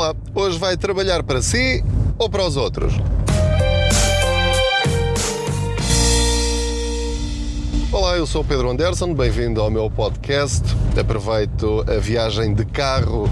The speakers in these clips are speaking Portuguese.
Olá, hoje vai trabalhar para si ou para os outros? Olá, eu sou o Pedro Anderson, bem-vindo ao meu podcast. Aproveito a viagem de carro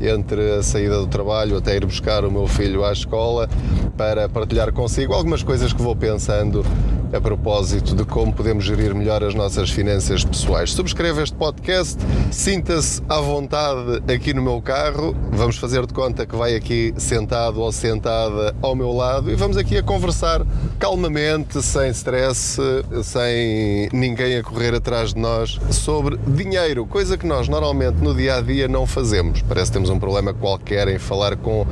entre a saída do trabalho até ir buscar o meu filho à escola para partilhar consigo algumas coisas que vou pensando a propósito de como podemos gerir melhor as nossas finanças pessoais. Subscreva este podcast, sinta-se à vontade aqui no meu carro. Vamos fazer de conta que vai aqui sentado ou sentada ao meu lado e vamos aqui a conversar calmamente, sem stress, sem ninguém a correr atrás de nós, sobre dinheiro, coisa que nós normalmente no dia a dia não fazemos. Parece que temos um problema qualquer em falar com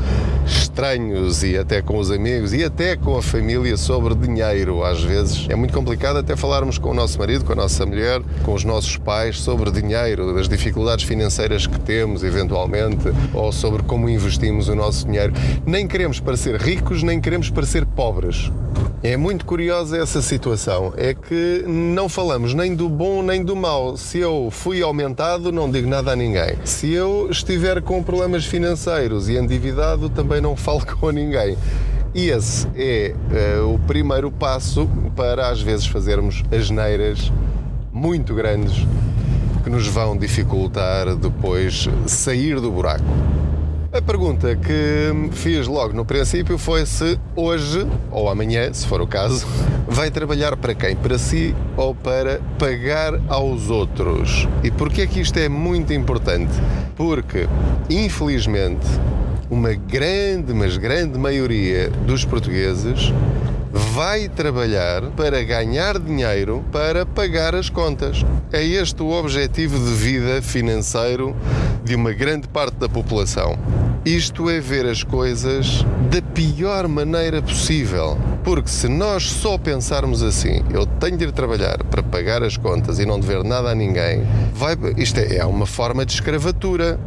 estranhos e até com os amigos e até com a família sobre dinheiro, às vezes vezes é muito complicado até falarmos com o nosso marido, com a nossa mulher, com os nossos pais sobre dinheiro, das dificuldades financeiras que temos, eventualmente, ou sobre como investimos o nosso dinheiro. Nem queremos parecer ricos, nem queremos parecer pobres. É muito curiosa essa situação. É que não falamos nem do bom nem do mau. Se eu fui aumentado, não digo nada a ninguém. Se eu estiver com problemas financeiros e endividado, também não falo com ninguém. E esse é uh, o primeiro passo para às vezes fazermos asneiras muito grandes que nos vão dificultar depois sair do buraco. A pergunta que fiz logo no princípio foi se hoje ou amanhã, se for o caso, vai trabalhar para quem? Para si ou para pagar aos outros? E porquê é que isto é muito importante? Porque, infelizmente, uma grande, mas grande maioria dos portugueses vai trabalhar para ganhar dinheiro para pagar as contas. É este o objetivo de vida financeiro de uma grande parte da população. Isto é ver as coisas da pior maneira possível. Porque se nós só pensarmos assim, eu tenho de ir trabalhar para pagar as contas e não dever nada a ninguém, vai, isto é, é uma forma de escravatura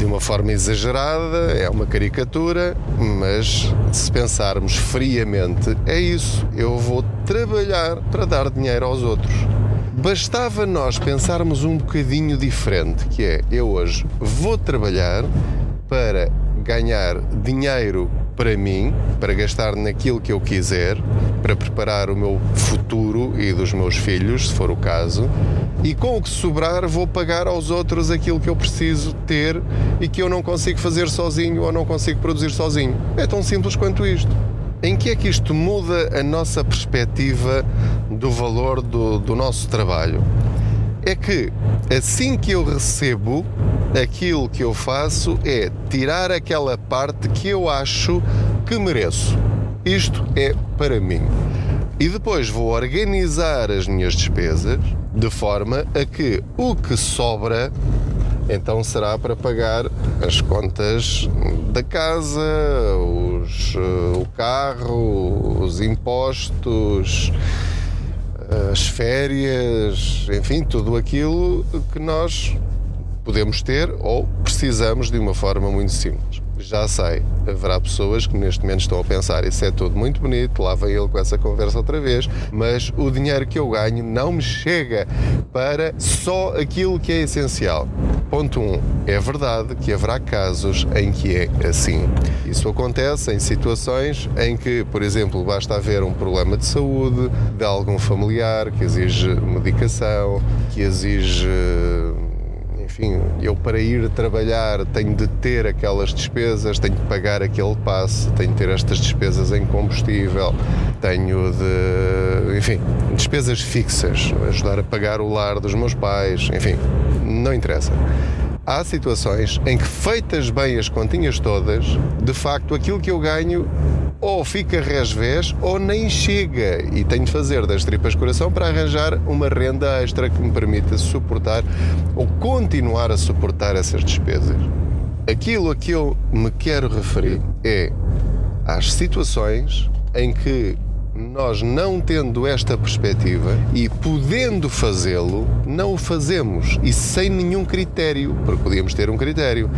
de uma forma exagerada, é uma caricatura, mas se pensarmos friamente, é isso. Eu vou trabalhar para dar dinheiro aos outros. Bastava nós pensarmos um bocadinho diferente, que é eu hoje vou trabalhar para ganhar dinheiro para mim, para gastar naquilo que eu quiser, para preparar o meu futuro e dos meus filhos, se for o caso, e com o que sobrar vou pagar aos outros aquilo que eu preciso ter e que eu não consigo fazer sozinho ou não consigo produzir sozinho. É tão simples quanto isto. Em que é que isto muda a nossa perspectiva do valor do, do nosso trabalho? É que assim que eu recebo, aquilo que eu faço é tirar aquela parte que eu acho que mereço. Isto é para mim. E depois vou organizar as minhas despesas de forma a que o que sobra então será para pagar as contas da casa, os, eh, o carro, os impostos, as férias, enfim, tudo aquilo que nós podemos ter ou precisamos de uma forma muito simples. Já sei, haverá pessoas que neste momento estão a pensar isso é tudo muito bonito, lá vem ele com essa conversa outra vez, mas o dinheiro que eu ganho não me chega para só aquilo que é essencial. Ponto 1. Um, é verdade que haverá casos em que é assim. Isso acontece em situações em que, por exemplo, basta haver um problema de saúde de algum familiar que exige medicação, que exige enfim, eu para ir trabalhar tenho de ter aquelas despesas, tenho de pagar aquele passe, tenho de ter estas despesas em combustível, tenho de, enfim, despesas fixas, ajudar a pagar o lar dos meus pais, enfim, não interessa. Há situações em que, feitas bem as continhas todas, de facto aquilo que eu ganho ou fica resvés ou nem chega e tenho de fazer das tripas coração para arranjar uma renda extra que me permita suportar ou continuar a suportar essas despesas. Aquilo a que eu me quero referir é às situações em que nós não tendo esta perspectiva e podendo fazê-lo, não o fazemos e sem nenhum critério, porque podíamos ter um critério.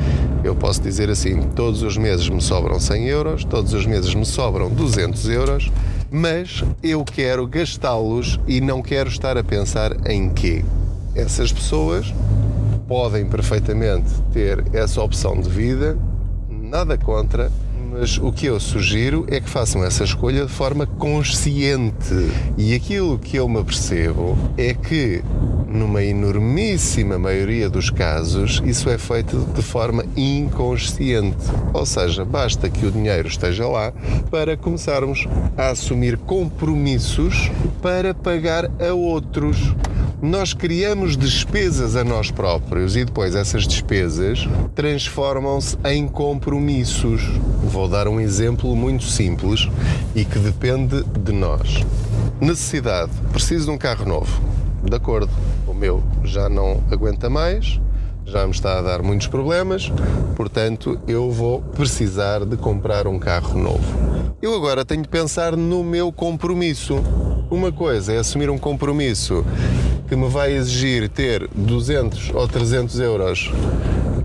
Eu posso dizer assim: todos os meses me sobram 100 euros, todos os meses me sobram 200 euros, mas eu quero gastá-los e não quero estar a pensar em quê. Essas pessoas podem perfeitamente ter essa opção de vida nada contra, mas o que eu sugiro é que façam essa escolha de forma consciente. E aquilo que eu me apercebo é que, numa enormíssima maioria dos casos, isso é feito de forma inconsciente. Ou seja, basta que o dinheiro esteja lá para começarmos a assumir compromissos para pagar a outros nós criamos despesas a nós próprios e depois essas despesas transformam-se em compromissos. Vou dar um exemplo muito simples e que depende de nós. Necessidade: preciso de um carro novo. De acordo, o meu já não aguenta mais, já me está a dar muitos problemas, portanto eu vou precisar de comprar um carro novo. Eu agora tenho de pensar no meu compromisso. Uma coisa é assumir um compromisso que me vai exigir ter 200 ou 300 euros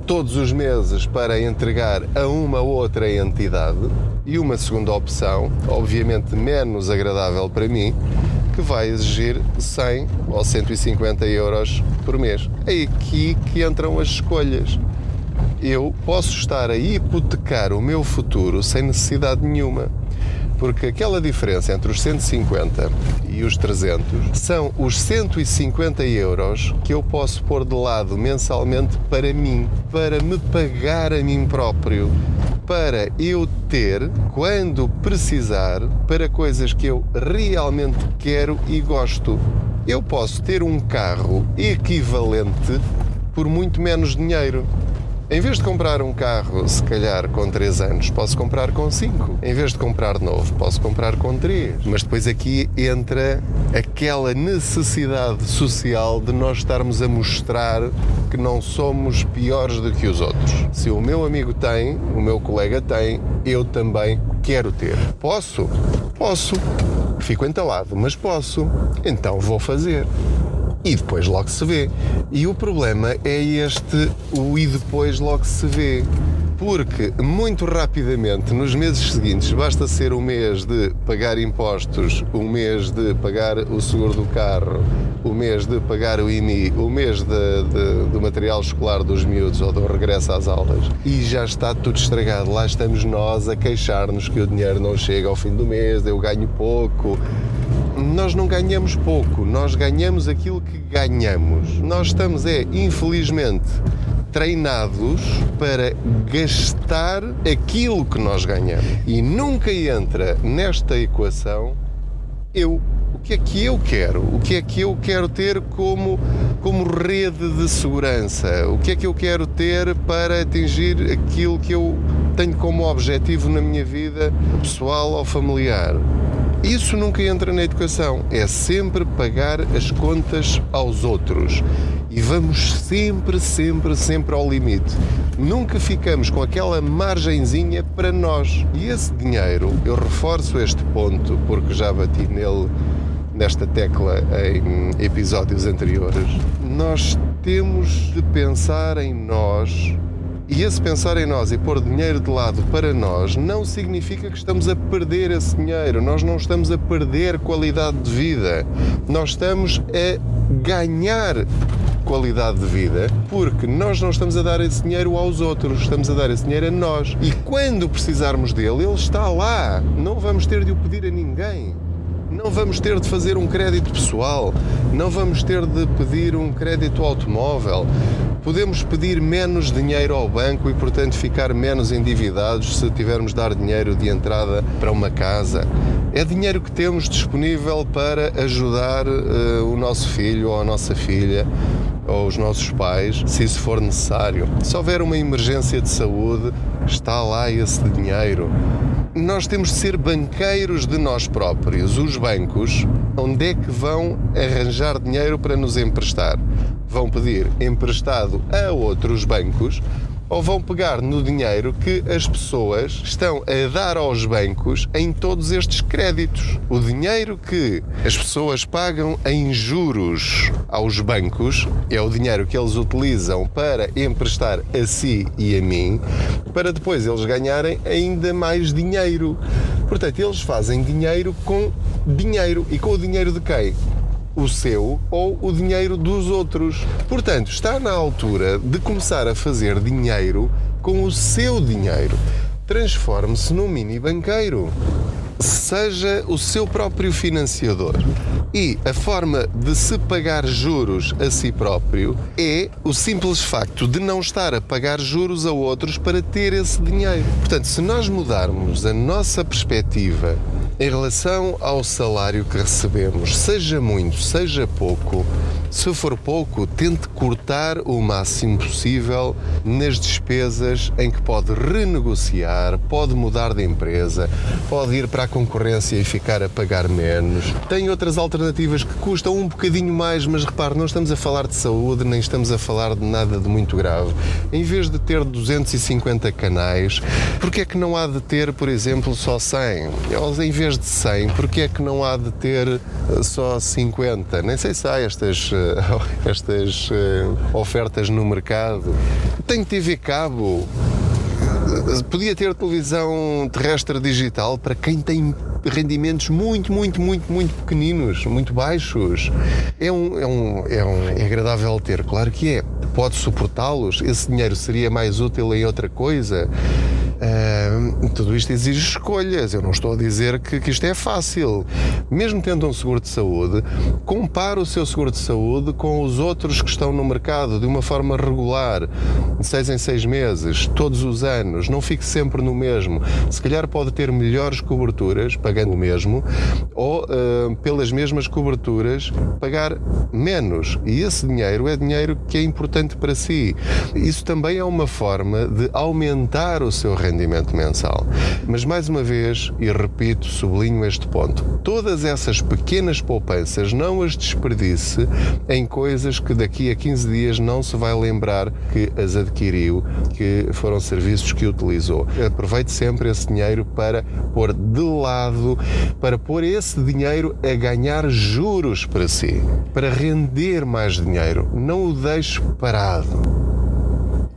todos os meses para entregar a uma outra entidade e uma segunda opção, obviamente menos agradável para mim, que vai exigir 100 ou 150 euros por mês. É aqui que entram as escolhas. Eu posso estar a hipotecar o meu futuro sem necessidade nenhuma porque aquela diferença entre os 150 e os 300 são os 150 euros que eu posso pôr de lado mensalmente para mim, para me pagar a mim próprio, para eu ter, quando precisar, para coisas que eu realmente quero e gosto. Eu posso ter um carro equivalente por muito menos dinheiro. Em vez de comprar um carro, se calhar com 3 anos, posso comprar com 5. Em vez de comprar novo, posso comprar com 3. Mas depois aqui entra aquela necessidade social de nós estarmos a mostrar que não somos piores do que os outros. Se o meu amigo tem, o meu colega tem, eu também quero ter. Posso? Posso. Fico entalado, mas posso. Então vou fazer e depois logo se vê. E o problema é este, o e depois logo se vê. Porque muito rapidamente, nos meses seguintes, basta ser o mês de pagar impostos, o mês de pagar o seguro do carro, o mês de pagar o IMI, o mês de, de, do material escolar dos miúdos ou do regresso às aulas e já está tudo estragado. Lá estamos nós a queixar-nos que o dinheiro não chega ao fim do mês, eu ganho pouco, nós não ganhamos pouco, nós ganhamos aquilo que ganhamos. Nós estamos, é, infelizmente, treinados para gastar aquilo que nós ganhamos. E nunca entra nesta equação eu. O que é que eu quero? O que é que eu quero ter como, como rede de segurança? O que é que eu quero ter para atingir aquilo que eu tenho como objetivo na minha vida pessoal ou familiar? Isso nunca entra na educação. É sempre pagar as contas aos outros. E vamos sempre, sempre, sempre ao limite. Nunca ficamos com aquela margenzinha para nós. E esse dinheiro, eu reforço este ponto porque já bati nele nesta tecla em episódios anteriores. Nós temos de pensar em nós e esse pensar em nós e pôr dinheiro de lado para nós não significa que estamos a perder esse dinheiro. Nós não estamos a perder qualidade de vida. Nós estamos a ganhar qualidade de vida porque nós não estamos a dar esse dinheiro aos outros, estamos a dar esse dinheiro a nós. E quando precisarmos dele, ele está lá. Não vamos ter de o pedir a ninguém. Não vamos ter de fazer um crédito pessoal, não vamos ter de pedir um crédito automóvel, podemos pedir menos dinheiro ao banco e, portanto, ficar menos endividados se tivermos de dar dinheiro de entrada para uma casa. É dinheiro que temos disponível para ajudar uh, o nosso filho ou a nossa filha ou os nossos pais, se isso for necessário. Se houver uma emergência de saúde, está lá esse dinheiro. Nós temos de ser banqueiros de nós próprios. Os bancos, onde é que vão arranjar dinheiro para nos emprestar? vão pedir emprestado a outros bancos ou vão pegar no dinheiro que as pessoas estão a dar aos bancos em todos estes créditos. O dinheiro que as pessoas pagam em juros aos bancos é o dinheiro que eles utilizam para emprestar a si e a mim, para depois eles ganharem ainda mais dinheiro. Portanto, eles fazem dinheiro com dinheiro. E com o dinheiro de quem? O seu ou o dinheiro dos outros. Portanto, está na altura de começar a fazer dinheiro com o seu dinheiro. Transforme-se num mini banqueiro seja o seu próprio financiador. E a forma de se pagar juros a si próprio é o simples facto de não estar a pagar juros a outros para ter esse dinheiro. Portanto, se nós mudarmos a nossa perspectiva em relação ao salário que recebemos, seja muito, seja pouco, se for pouco, tente cortar o máximo possível nas despesas em que pode renegociar, pode mudar de empresa, pode ir para a concorrência e ficar a pagar menos. Tem outras alternativas que custam um bocadinho mais, mas repare, não estamos a falar de saúde, nem estamos a falar de nada de muito grave. Em vez de ter 250 canais, porque é que não há de ter, por exemplo, só 100? Ou em vez de 100, porque é que não há de ter eh, só 50? Nem sei se há estas, estas eh, ofertas no mercado. Tem TV cabo. Podia ter televisão terrestre digital para quem tem rendimentos muito, muito, muito, muito pequeninos, muito baixos. É, um, é, um, é, um, é agradável ter, claro que é. Pode suportá-los. Esse dinheiro seria mais útil em outra coisa. Uh, tudo isto exige escolhas. Eu não estou a dizer que, que, isto é fácil. Mesmo tendo um seguro de saúde, compare o seu seguro de saúde com os outros que estão no mercado de uma forma regular, de seis em seis meses, todos os anos. Não fique sempre no mesmo. Se calhar pode ter melhores coberturas, pagando o mesmo, ou uh, pelas mesmas coberturas, pagar menos. E esse dinheiro é dinheiro que é importante para si. Isso também é uma forma de aumentar o seu rendimento mensal. Mas mais uma vez, e repito, sublinho este ponto: todas essas pequenas poupanças não as desperdice em coisas que daqui a 15 dias não se vai lembrar que as adquiriu, que foram serviços que utilizou. Aproveite sempre esse dinheiro para pôr de lado, para pôr esse dinheiro a ganhar juros para si, para render mais dinheiro. Não o deixe parado.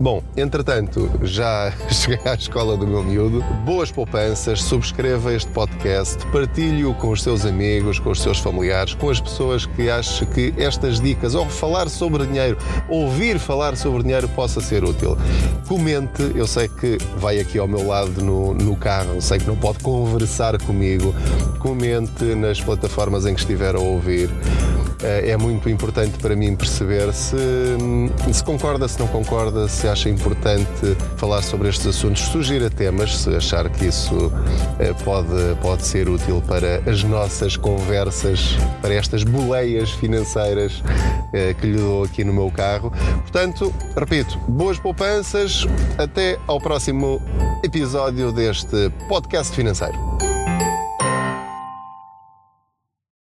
Bom, entretanto, já cheguei à escola do meu miúdo. Boas poupanças, subscreva este podcast, partilhe-o com os seus amigos, com os seus familiares, com as pessoas que acham que estas dicas, ou falar sobre dinheiro, ouvir falar sobre dinheiro, possa ser útil. Comente, eu sei que vai aqui ao meu lado no, no carro, sei que não pode conversar comigo. Comente nas plataformas em que estiver a ouvir. Eh, é muito importante para mim perceber se, se concorda, se não concorda, se acha importante falar sobre estes assuntos, sugira temas, se achar que isso eh, pode, pode ser útil para as nossas conversas, para estas boleias financeiras eh, que lhe dou aqui no meu carro. Portanto, repito, boas poupanças, até ao próximo episódio deste podcast financeiro.